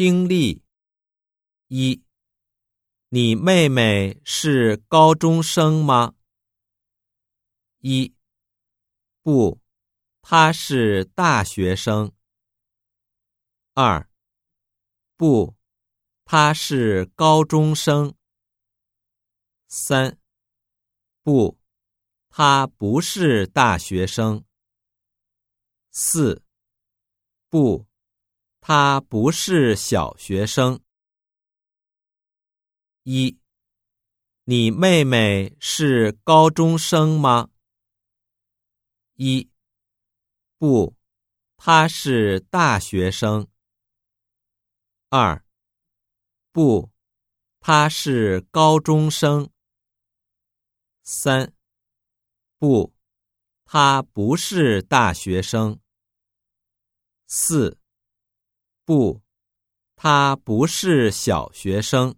听力一：你妹妹是高中生吗？一，不，她是大学生。二，不，她是高中生。三，不，她不是大学生。四，不。他不是小学生。一，你妹妹是高中生吗？一，不，她是大学生。二，不，她是高中生。三，不，她不是大学生。四。不，他不是小学生。